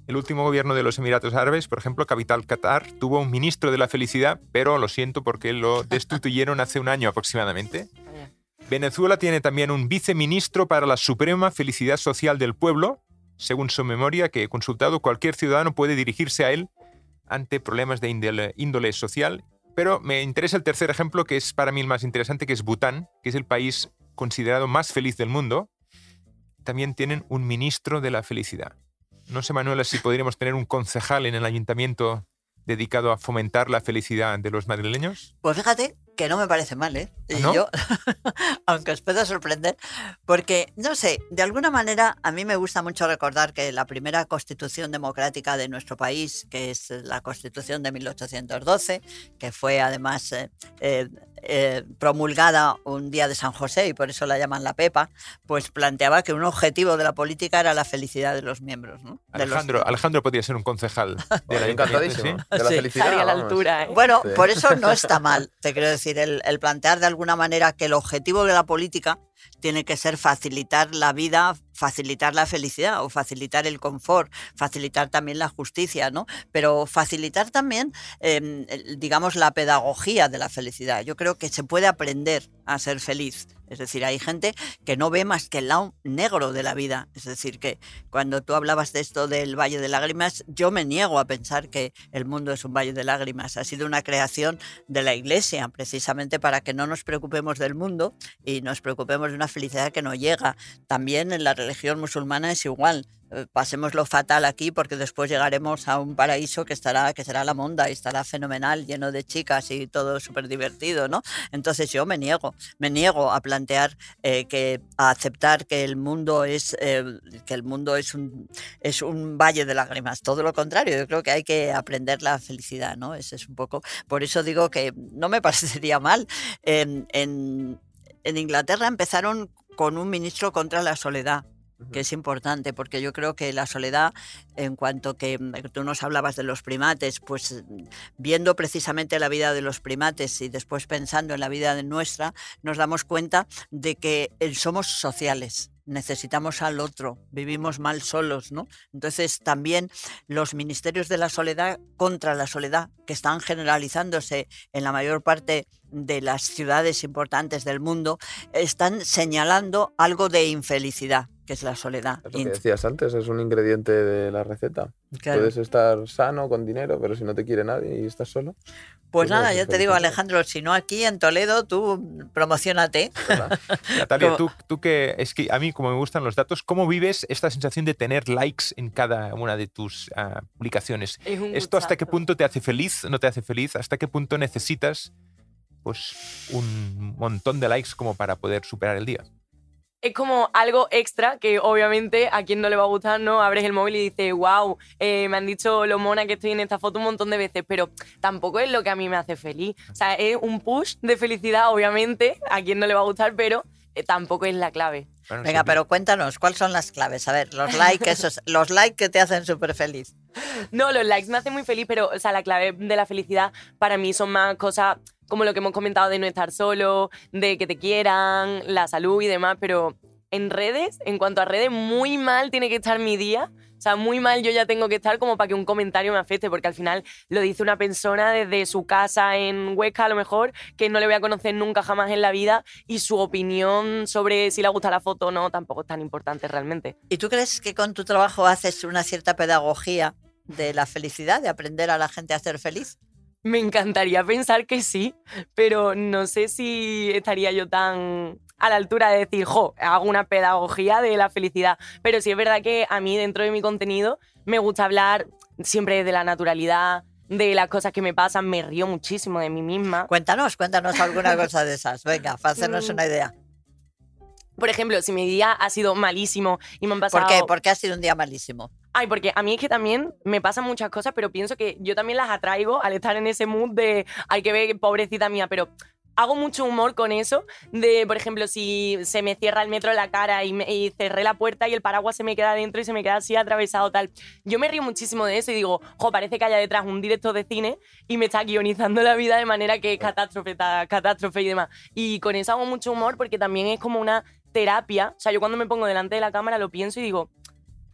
Speaker 10: El último gobierno de los Emiratos Árabes, por ejemplo, capital Qatar, tuvo un ministro de la felicidad, pero lo siento porque lo destituyeron hace un año aproximadamente. Venezuela tiene también un viceministro para la suprema felicidad social del pueblo. Según su memoria que he consultado, cualquier ciudadano puede dirigirse a él ante problemas de índole, índole social. Pero me interesa el tercer ejemplo, que es para mí el más interesante, que es Bután, que es el país considerado más feliz del mundo. También tienen un ministro de la felicidad. No sé, Manuela, si podríamos tener un concejal en el ayuntamiento dedicado a fomentar la felicidad de los madrileños.
Speaker 2: Pues fíjate que no me parece mal, ¿eh? Y
Speaker 10: ¿No?
Speaker 2: yo, aunque os pueda sorprender, porque, no sé, de alguna manera a mí me gusta mucho recordar que la primera constitución democrática de nuestro país, que es la constitución de 1812, que fue además eh, eh, eh, promulgada un día de San José y por eso la llaman la Pepa, pues planteaba que un objetivo de la política era la felicidad de los miembros, ¿no? De los-
Speaker 10: Alejandro, Alejandro podría ser un concejal.
Speaker 7: De la
Speaker 2: Sí.
Speaker 7: felicidad.
Speaker 8: Estaría a la altura, ¿eh?
Speaker 2: Bueno,
Speaker 7: Sí.
Speaker 2: por eso no está mal, te quiero decir, el, el plantear de alguna manera que el objetivo de la política tiene que ser facilitar la vida, facilitar la felicidad o facilitar el confort, facilitar también la justicia, ¿no? Pero facilitar también, el- digamos, la pedagogía de la felicidad. Yo creo que se puede aprender a ser feliz. Es decir, hay gente que no ve más que el lado negro de la vida. Es decir, que cuando tú hablabas de esto del Valle de Lágrimas, yo me niego a pensar que el mundo es un Valle de Lágrimas. Ha sido una creación de la Iglesia, precisamente para que no nos preocupemos del mundo y nos preocupemos de una felicidad que no llega. También en la religión musulmana es igual. Eh, Pasemos lo fatal aquí porque después llegaremos a un paraíso que estará que será la monda y estará fenomenal, lleno de chicas y todo súper divertido, ¿no? Entonces yo me niego, me niego a plantear eh, que a aceptar que el mundo es eh, que el mundo es un es un valle de lágrimas. Todo lo contrario, yo creo que hay que aprender la felicidad, ¿no? Ese es un poco. Por eso digo que no me parecería mal. En, en, en Inglaterra empezaron con un ministro contra la soledad que es importante, porque yo creo que la soledad, en cuanto que mm, tú nos hablabas de los primates, pues mm, viendo precisamente la vida de los primates y después pensando en la vida de nuestra, nos damos cuenta de que eh, somos sociales. Necesitamos al otro, vivimos mal solos, ¿no? Entonces también los ministerios de la soledad contra la soledad, que están generalizándose en la mayor parte de las ciudades importantes del mundo, están señalando algo de infelicidad, que es la soledad.
Speaker 7: Es lo que decías antes, es un ingrediente de la receta.
Speaker 2: Claro.
Speaker 7: Puedes estar sano, con dinero, pero si no te quiere nadie y estás solo.
Speaker 2: Pues
Speaker 7: no
Speaker 2: nada, yo te digo. Alejandro, si no aquí en Toledo, tú promocionate.
Speaker 10: Natalia, tú, tú que es que a mí como me gustan los datos, ¿cómo vives esta sensación de tener likes en cada una de tus ah, publicaciones?
Speaker 8: Es
Speaker 10: ¿Esto hasta qué punto te hace feliz? ¿No te hace feliz? ¿Hasta qué punto necesitas pues un montón de likes como para poder superar el día?
Speaker 8: Es como algo extra que obviamente a quien no le va a gustar, ¿no? Abres el móvil y dices, wow, me han dicho lo mona que estoy en esta foto un montón de veces, pero tampoco es lo que a mí me hace feliz. O sea, es un push de felicidad, obviamente, a quien no le va a gustar, pero eh, tampoco es la clave.
Speaker 10: Bueno,
Speaker 2: Venga,
Speaker 10: sí,
Speaker 2: pero cuéntanos, ¿cuáles son las claves? A ver, los likes, esos, los likes que te hacen súper feliz.
Speaker 8: No, los likes me hacen muy feliz, pero o sea, la clave de la felicidad para mí son más cosas como lo que hemos comentado de no estar solo, de que te quieran, la salud y demás, pero en redes, en cuanto a redes, muy mal tiene que estar mi día. O sea, muy mal yo ya tengo que estar como para que un comentario me afecte, porque al final lo dice una persona desde su casa en Huesca, a lo mejor, que no le voy a conocer nunca jamás en la vida, y su opinión sobre si le gusta la foto o no tampoco es tan importante realmente.
Speaker 2: ¿Y tú crees que con tu trabajo haces una cierta pedagogía de la felicidad, de aprender a la gente a ser feliz?
Speaker 8: Me encantaría pensar que sí, pero no sé si estaría yo tan a la altura de decir, jo, hago una pedagogía de la felicidad. Pero sí es verdad que a mí, dentro de mi contenido, me gusta hablar siempre de la naturalidad, de las cosas que me pasan, me río muchísimo de mí misma.
Speaker 2: Cuéntanos, cuéntanos alguna cosa de esas. Venga, para hacernos
Speaker 8: Mm.
Speaker 2: una idea.
Speaker 8: Por ejemplo, si mi día ha sido malísimo y me han pasado...
Speaker 2: ¿Por qué? Porque ha sido un día malísimo.
Speaker 8: Ay, porque a mí es que también me pasan muchas cosas, pero pienso que yo también las atraigo al estar en ese mood de hay que ver, pobrecita mía, pero hago mucho humor con eso, de, por ejemplo, si se me cierra el metro en la cara y, me- y cerré la puerta y el paraguas se me queda dentro y se me queda así atravesado tal. Yo me río muchísimo de eso y digo, jo, parece que haya detrás un director de cine y me está guionizando la vida de manera que es catástrofe, catástrofe y demás. Y con eso hago mucho humor porque también es como una terapia. O sea, yo cuando me pongo delante de la cámara lo pienso y digo,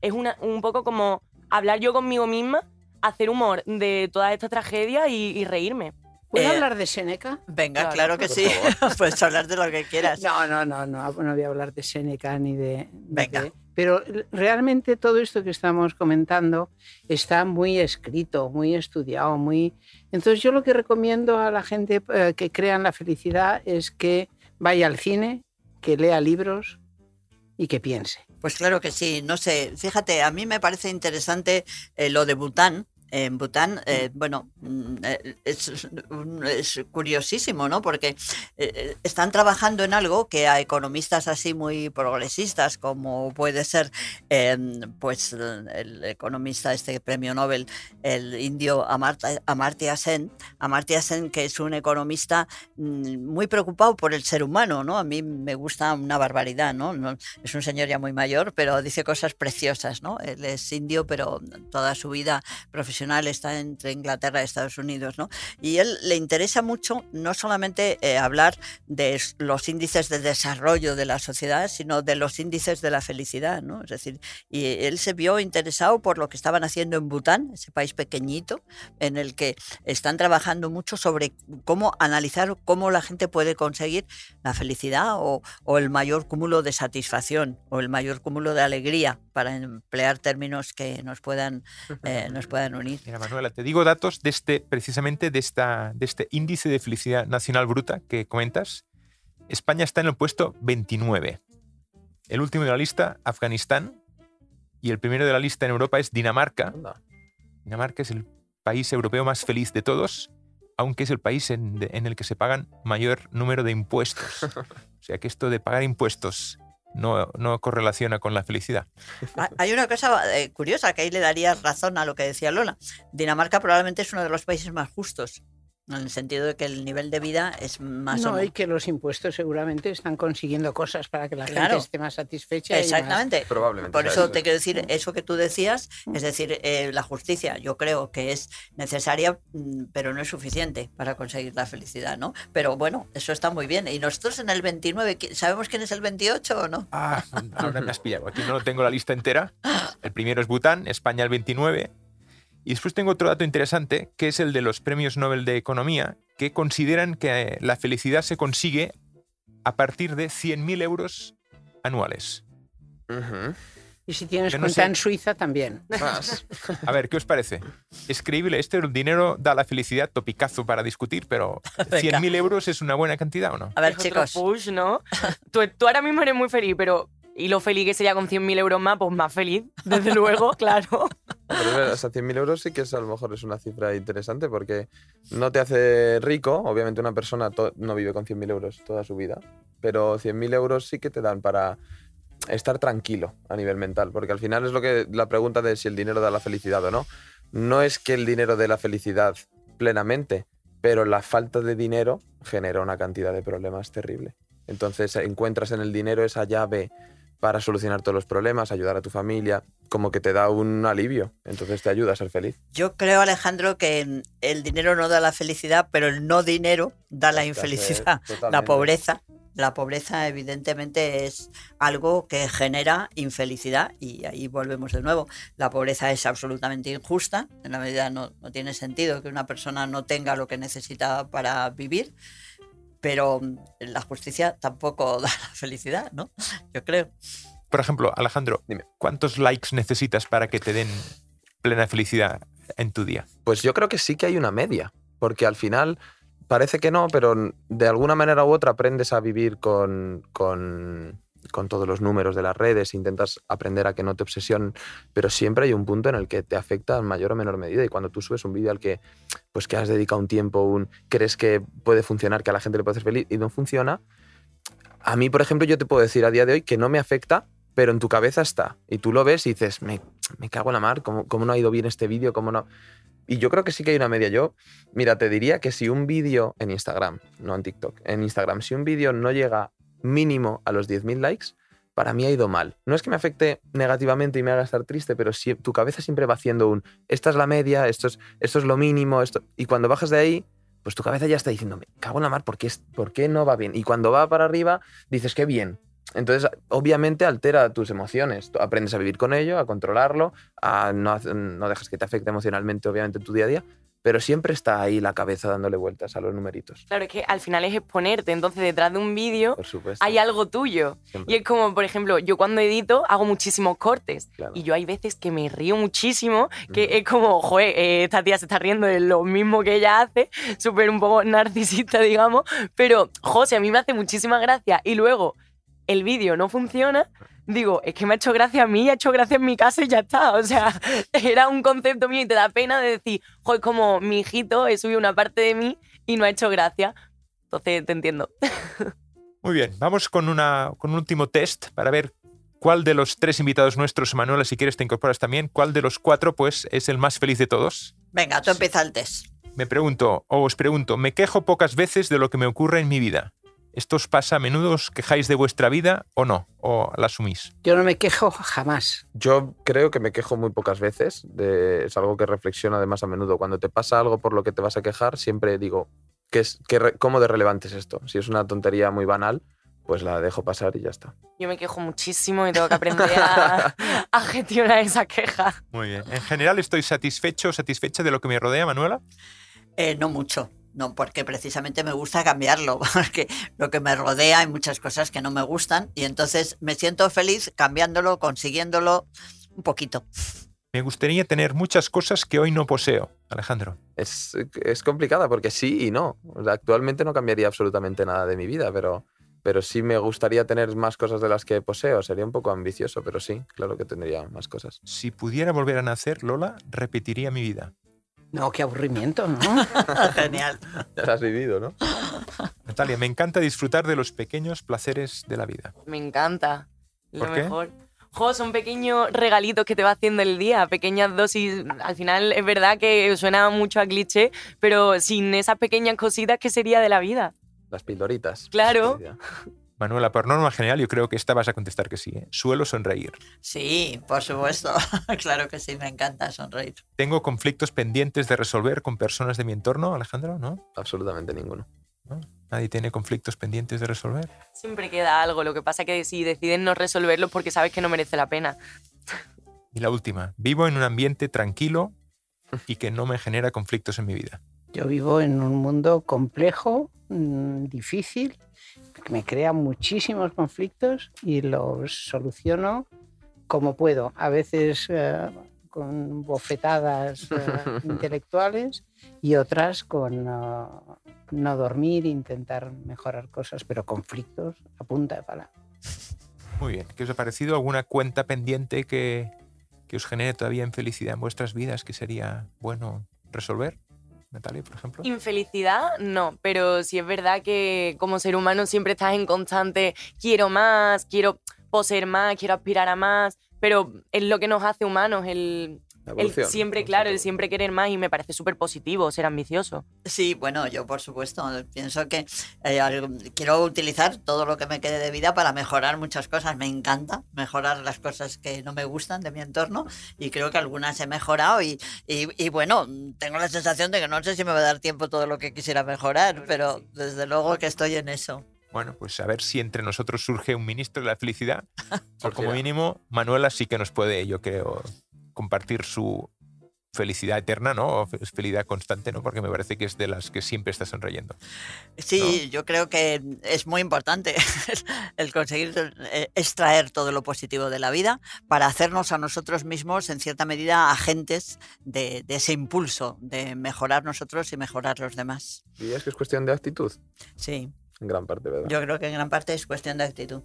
Speaker 8: es una, un poco como hablar yo conmigo misma, hacer humor de toda esta tragedia y, y reírme.
Speaker 6: ¿Puedo
Speaker 2: Eh,
Speaker 6: hablar de Seneca?
Speaker 2: Venga,
Speaker 8: Claro,
Speaker 2: claro, que sí. Puedes hablar de lo que quieras.
Speaker 6: No, no, no, no, no voy a hablar de Seneca ni de...
Speaker 2: Venga.
Speaker 6: de- pero realmente todo esto que estamos comentando está muy escrito, muy estudiado, muy... Entonces yo lo que recomiendo a la gente eh, que crea en la felicidad es que vaya al cine, que lea libros y que piense.
Speaker 2: Pues claro que sí, no sé, fíjate, a mí me parece interesante eh, lo de Bután. En Bután, eh, bueno, mm, eh, es, curiosísimo, ¿no? Porque eh, están trabajando en algo que a economistas así muy progresistas, como puede ser, eh, pues, el economista este premio Nobel, el indio Amartya, Amartya Sen, Amartya Sen, que es un economista mm, muy preocupado por el ser humano, ¿no? A mí me gusta una barbaridad, ¿no? No- es un señor ya muy mayor, pero dice cosas preciosas, ¿no? Él es indio, pero toda su vida profesional está entre Inglaterra y Estados Unidos, ¿no? Y él le interesa mucho no solamente eh, hablar de los índices de desarrollo de la sociedad, sino de los índices de la felicidad, ¿no? Es decir, y él se vio interesado por lo que estaban haciendo en Bután, ese país pequeñito, en el que están trabajando mucho sobre cómo analizar cómo la gente puede conseguir la felicidad o, o el mayor cúmulo de satisfacción o el mayor cúmulo de alegría, para emplear términos que nos puedan, eh, nos puedan unir.
Speaker 10: Mira, Manuela, te digo datos de este, precisamente de, esta, de este índice de felicidad nacional bruta que comentas. España está en el puesto 29. El último de la lista, Afganistán. Y el primero de la lista en Europa es Dinamarca.
Speaker 7: Anda.
Speaker 10: Dinamarca es el país europeo más feliz de todos, aunque es el país en, en el que se pagan mayor número de impuestos. O sea que esto de pagar impuestos no, no correlaciona con la felicidad.
Speaker 2: Ah, Hay una cosa eh, curiosa que ahí le daría razón a lo que decía Lola. Dinamarca probablemente es uno de los países más justos, en el sentido de que el nivel de vida es más o
Speaker 6: no, y
Speaker 2: menos.
Speaker 6: que los impuestos seguramente están consiguiendo cosas para que la
Speaker 2: Claro.
Speaker 6: gente esté más satisfecha. y más-
Speaker 2: Exactamente.
Speaker 7: Probablemente.
Speaker 2: Por eso
Speaker 7: eso.
Speaker 2: te quiero decir eso que tú decías, es decir, eh, la justicia yo creo que es necesaria, mm, pero no es suficiente para conseguir la felicidad, ¿no? Pero bueno, eso está muy bien. ¿Y nosotros en el 29, qui- sabemos quién es el 28 o no?
Speaker 10: Ah, ahora me has pillado. Aquí no tengo la lista entera. El primero es Bután, España el 29. Y después tengo otro dato interesante, que es el de los premios Nobel de Economía, que consideran que eh, la felicidad se consigue a partir de 100.000 euros anuales.
Speaker 6: Y si tienes
Speaker 10: no
Speaker 6: cuenta
Speaker 10: sé.
Speaker 6: en Suiza también.
Speaker 7: Más.
Speaker 10: A ver, ¿qué os parece? Es creíble, este el dinero da la felicidad, topicazo para discutir, pero
Speaker 2: Venga.
Speaker 10: 100.000 euros es una buena cantidad o no?
Speaker 2: A ver,
Speaker 8: Es otro
Speaker 2: chicos,
Speaker 8: push, ¿no? tú, tú ahora mismo eres muy feliz, pero... Y lo feliz que sería con 100.000 euros más, pues más feliz, desde luego, claro.
Speaker 7: Pero o sea, 100.000 euros sí que es, a lo mejor es una cifra interesante porque no te hace rico. Obviamente una persona no vive con 100.000 euros toda su vida, pero 100.000 euros sí que te dan para estar tranquilo a nivel mental, porque al final es lo que la pregunta de si el dinero da la felicidad o no. No es que el dinero dé la felicidad plenamente, pero la falta de dinero genera una cantidad de problemas terrible. Entonces encuentras en el dinero esa llave para solucionar todos los problemas, ayudar a tu familia, como que te da un alivio, entonces te ayuda a ser feliz.
Speaker 2: yo creo, Alejandro, que el dinero no da la felicidad, pero el no dinero da la infelicidad, la pobreza. La pobreza evidentemente es algo que genera infelicidad y ahí volvemos de nuevo. La pobreza es absolutamente injusta, en la medida no, no tiene sentido que una persona no tenga lo que necesita para vivir, pero mm, la justicia tampoco da la felicidad, ¿no? Yo creo.
Speaker 10: Por ejemplo, Alejandro,
Speaker 7: Dime.
Speaker 10: ¿cuántos likes necesitas para que te den plena felicidad en tu día?
Speaker 7: Pues yo creo que sí que hay una media, porque al final parece que no, pero de alguna manera u otra aprendes a vivir con, con, con todos los números de las redes, intentas aprender a que no te obsesionen, pero siempre hay un punto en el que te afecta en mayor o menor medida y cuando tú subes un vídeo al que pues que has dedicado un tiempo, un crees que puede funcionar, que a la gente le puede hacer feliz y no funciona, a mí, por ejemplo, yo te puedo decir a día de hoy que no me afecta, pero en tu cabeza está. Y tú lo ves y dices, me, me cago en la mar, ¿cómo, cómo no ha ido bien este vídeo? ¿Cómo no? Y yo creo que sí que hay una media. Yo, mira, te diría que si un vídeo en Instagram, no en TikTok, en Instagram, si un vídeo no llega mínimo a los 10.000 likes, para mí ha ido mal. No es que me afecte negativamente y me haga estar triste, pero si, tu cabeza siempre va haciendo un, esta es la media, esto es, esto es lo mínimo, esto... y cuando bajas de ahí, pues tu cabeza ya está diciendo, me cago en la mar, ¿por qué, ¿por qué no va bien? Y cuando va para arriba, dices, qué bien. Entonces, obviamente altera tus emociones. Aprendes a vivir con ello, a controlarlo, a no, no dejas que te afecte emocionalmente, obviamente, en tu día a día, pero siempre está ahí la cabeza dándole vueltas a los numeritos.
Speaker 8: Claro, es que al final es exponerte, entonces detrás de un vídeo hay algo tuyo.
Speaker 7: Siempre.
Speaker 8: Y es como, por ejemplo, yo cuando edito hago muchísimos cortes.
Speaker 7: Claro.
Speaker 8: Y yo hay veces que me río muchísimo, que es como, joder, eh, esta tía se está riendo de lo mismo que ella hace, súper un poco narcisista, digamos, pero, José, a mí me hace muchísima gracia. Y luego el vídeo no funciona, digo, es que me ha hecho gracia a mí, ha hecho gracia en mi casa y ya está. O sea, era un concepto mío y te da pena de decir, joder, como mi hijito, he subido una parte de mí y no ha hecho gracia. Entonces, te entiendo.
Speaker 10: Muy bien, vamos con, una, con un último test para ver cuál de los tres invitados nuestros, Manuela, si quieres te incorporas también, cuál de los cuatro pues es el más feliz de todos.
Speaker 2: Venga, tú empieza el test.
Speaker 10: Me pregunto, o os pregunto, me quejo pocas veces de lo que me ocurre en mi vida. ¿Esto os pasa a menudo? ¿Os quejáis de vuestra vida o no? ¿O la asumís?
Speaker 6: Yo no me quejo jamás.
Speaker 7: Yo creo que me quejo muy pocas veces. de- es algo que reflexiono además a menudo. Cuando te pasa algo por lo que te vas a quejar, siempre digo, ¿qué es, qué ¿cómo de relevante es esto? Si es una tontería muy banal, pues la dejo pasar y ya está.
Speaker 8: Yo me quejo muchísimo y tengo que aprender a, a gestionar esa queja.
Speaker 10: Muy bien. En general estoy satisfecho o satisfecha de lo que me rodea, Manuela.
Speaker 2: Eh, no mucho, no, porque precisamente me gusta cambiarlo, porque lo que me rodea hay muchas cosas que no me gustan y entonces me siento feliz cambiándolo, consiguiéndolo un poquito.
Speaker 10: Me gustaría tener muchas cosas que hoy no poseo, Alejandro.
Speaker 7: Es, es complicada porque sí y no. O sea, actualmente no cambiaría absolutamente nada de mi vida, pero, pero sí me gustaría tener más cosas de las que poseo. Sería un poco ambicioso, pero sí, claro que tendría más cosas.
Speaker 10: Si pudiera volver a nacer, Lola, repetiría mi vida.
Speaker 6: No, qué aburrimiento, ¿no?
Speaker 2: Genial.
Speaker 7: Ya lo has vivido, ¿no?
Speaker 10: Natalia, me encanta disfrutar de los pequeños placeres de la vida.
Speaker 8: Me encanta. Lo
Speaker 10: ¿Por qué?
Speaker 8: mejor. Jo, son pequeños regalitos que te va haciendo el día, pequeñas dosis. Al final es verdad que suena mucho a cliché, pero sin esas pequeñas cositas, ¿qué sería de la vida?
Speaker 7: Las pildoritas.
Speaker 8: Claro.
Speaker 10: Manuela, por norma general, yo creo que esta vas a contestar que sí. ¿eh? Suelo sonreír.
Speaker 2: Sí, por supuesto. claro que sí, me encanta sonreír.
Speaker 10: ¿Tengo conflictos pendientes de resolver con personas de mi entorno, Alejandro? ¿No?
Speaker 7: Absolutamente ninguno.
Speaker 10: ¿No? ¿Nadie tiene conflictos pendientes de resolver?
Speaker 8: Siempre queda algo, lo que pasa que si deciden no resolverlo porque sabes que no merece la pena.
Speaker 10: Y la última, vivo en un ambiente tranquilo y que no me genera conflictos en mi vida.
Speaker 6: Yo vivo en un mundo complejo, mm, difícil, me crea muchísimos conflictos y los soluciono como puedo. A veces eh, con bofetadas eh, intelectuales y otras con eh, no dormir, intentar mejorar cosas, pero conflictos a punta de pala.
Speaker 10: Muy bien. ¿Qué os ha parecido? ¿Alguna cuenta pendiente que, que os genere todavía infelicidad en vuestras vidas que sería bueno resolver? Natalia, por ejemplo.
Speaker 8: Infelicidad, no, pero sí es verdad que como ser humano siempre estás en constante quiero más, quiero poseer más, quiero aspirar a más, pero es lo que nos hace humanos, el, el siempre, claro, el siempre querer más y me parece súper positivo ser ambicioso.
Speaker 2: Sí, bueno, yo por supuesto pienso que eh, quiero utilizar todo lo que me quede de vida para mejorar muchas cosas. Me encanta mejorar las cosas que no me gustan de mi entorno y creo que algunas he mejorado y, y- y, bueno, tengo la sensación de que no sé si me va a dar tiempo todo lo que quisiera mejorar, pero desde luego que estoy en eso.
Speaker 10: Bueno, pues a ver si entre nosotros surge un ministro de la felicidad. o como mínimo, Manuela sí que nos puede, yo creo, compartir su felicidad eterna, ¿no? O fe- felicidad constante, ¿no? Porque me parece que es de las que siempre está sonriendo.
Speaker 2: Sí, yo creo que es muy importante el conseguir eh, extraer todo lo positivo de la vida para hacernos a nosotros mismos, en cierta medida, agentes de, de ese impulso de mejorar nosotros y mejorar los demás.
Speaker 7: ¿Dirías que es cuestión de actitud?
Speaker 2: Sí,
Speaker 7: En gran parte, ¿verdad?
Speaker 2: yo creo que en gran parte es cuestión de actitud.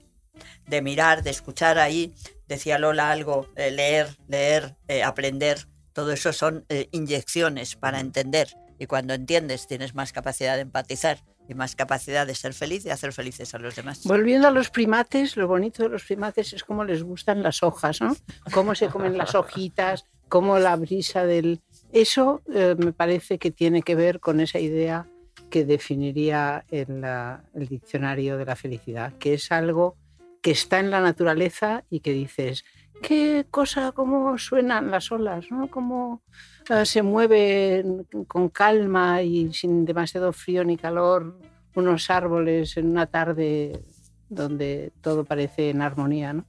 Speaker 2: De mirar, de escuchar ahí, decía Lola algo, eh, leer, leer, eh, aprender, todo eso son eh, inyecciones para entender. Y cuando entiendes tienes más capacidad de empatizar y más capacidad de ser feliz y hacer felices a los demás.
Speaker 6: Volviendo a los primates, lo bonito de los primates es cómo les gustan las hojas, ¿no? Cómo se comen las hojitas, cómo la brisa del... Eso me parece que tiene que ver con esa idea que definiría el diccionario de la felicidad, que es algo que está en la naturaleza y que dices, qué cosa, cómo suenan las olas, ¿no? Cómo eh, se mueven con calma y sin demasiado frío ni calor unos árboles en una tarde donde todo parece en armonía, ¿no?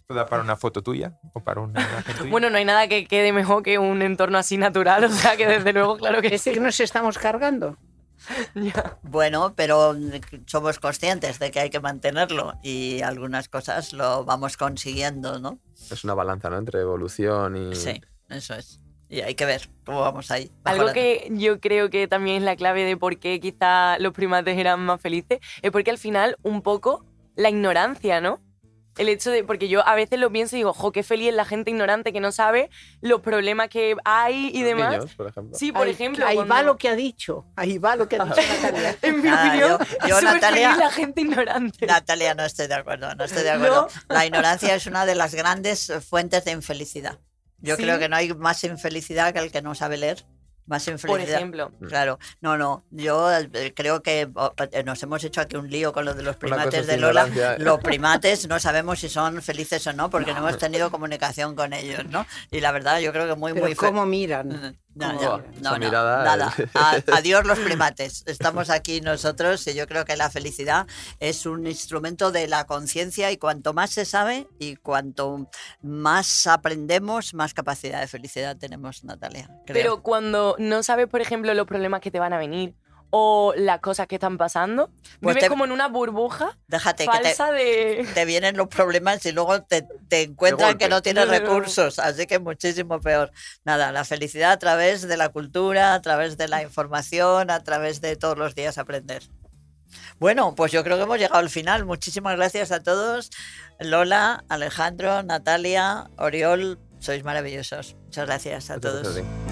Speaker 10: ¿Esto da para una foto tuya o para una imagen tuya?
Speaker 8: Bueno, no hay nada que quede mejor que un entorno así natural, o sea que desde luego, claro que
Speaker 6: Este
Speaker 8: sí.
Speaker 6: que nos estamos cargando.
Speaker 8: Ya.
Speaker 2: Bueno, pero somos conscientes de que hay que mantenerlo y algunas cosas lo vamos consiguiendo, ¿no?
Speaker 7: Es una balanza, ¿no? Entre evolución y...
Speaker 2: Sí, eso es. Y hay que ver cómo vamos ahí.
Speaker 8: Algo que yo creo que también es la clave de por qué quizá los primates eran más felices, es porque al final un poco la ignorancia, ¿no? El hecho de, porque yo a veces lo pienso y digo, jo, qué feliz es la gente ignorante que no sabe los problemas que hay y
Speaker 7: Los
Speaker 8: demás.
Speaker 7: niños, por ejemplo.
Speaker 8: Sí, por
Speaker 6: ahí,
Speaker 8: ejemplo.
Speaker 6: ahí
Speaker 8: cuando-
Speaker 6: va lo que ha dicho, ahí va lo que ha dicho Natalia.
Speaker 8: En mi
Speaker 2: Nada,
Speaker 8: opinión,
Speaker 2: yo- yo,
Speaker 8: es súper
Speaker 2: Natalia-
Speaker 8: feliz la gente ignorante.
Speaker 2: Natalia, no estoy de acuerdo, no estoy de acuerdo. La ignorancia es una de las grandes fuentes de infelicidad. Yo
Speaker 8: ¿Sí?
Speaker 2: creo que no hay más infelicidad que el que no sabe leer. Más
Speaker 8: Por
Speaker 2: infelicidad.
Speaker 8: ejemplo.
Speaker 2: Claro, no, no. Yo eh, creo que eh, nos hemos hecho aquí un lío con lo de los primates
Speaker 7: es
Speaker 2: de Lola.
Speaker 7: ignorancia.
Speaker 2: Los primates no sabemos si son felices o no porque no hemos tenido comunicación con ellos, ¿no? Y la verdad, yo creo que muy,
Speaker 6: Pero
Speaker 2: muy
Speaker 6: cómo miran.
Speaker 2: No, no, no, nada. adiós los primates. Estamos aquí nosotros y yo creo que la felicidad es un instrumento de la conciencia y cuanto más se sabe y cuanto más aprendemos, más capacidad de felicidad tenemos, Natalia. creo.
Speaker 8: Pero cuando no sabes, por ejemplo, los problemas que te van a venir o las cosas que están pasando,
Speaker 2: Pues
Speaker 8: vives
Speaker 2: te-
Speaker 8: como en una burbuja
Speaker 2: Déjate que te,
Speaker 8: falsa de...
Speaker 2: te vienen los problemas y luego te, te encuentran que no tienes recursos, así que muchísimo peor. Nada, la felicidad a través de la cultura, a través de la información, a través de todos los días aprender. Bueno, pues yo creo que hemos llegado al final. Muchísimas gracias a todos. Lola, Alejandro, Natalia, Oriol, sois maravillosos. Muchas gracias a
Speaker 7: Muchas
Speaker 2: todos.
Speaker 7: a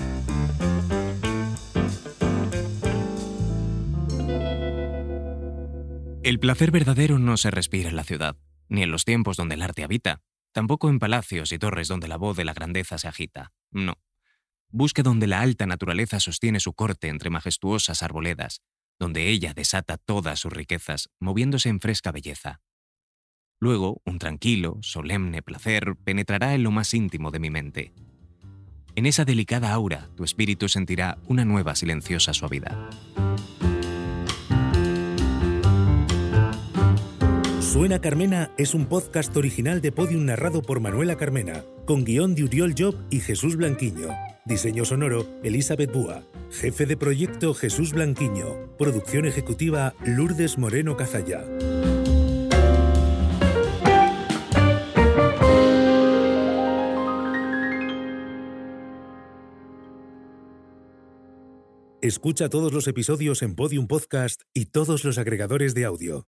Speaker 5: El placer verdadero no se respira en la ciudad, ni en los tiempos donde el arte habita, tampoco en palacios y torres donde la voz de la grandeza se agita. No. Busque donde la alta naturaleza sostiene su corte entre majestuosas arboledas, donde ella desata todas sus riquezas, moviéndose en fresca belleza. Luego, un tranquilo, solemne placer penetrará en lo más íntimo de mi mente. En esa delicada aura, tu espíritu sentirá una nueva silenciosa suavidad.
Speaker 4: Suena Carmena es un podcast original de Podium narrado por Manuela Carmena, con guion de Uriol Job y Jesús Blanquiño. Diseño sonoro, Elizabeth Búa. Jefe de proyecto, Jesús Blanquiño. Producción ejecutiva, Lourdes Moreno Cazalla. Escucha todos los episodios en Podium Podcast y todos los agregadores de audio.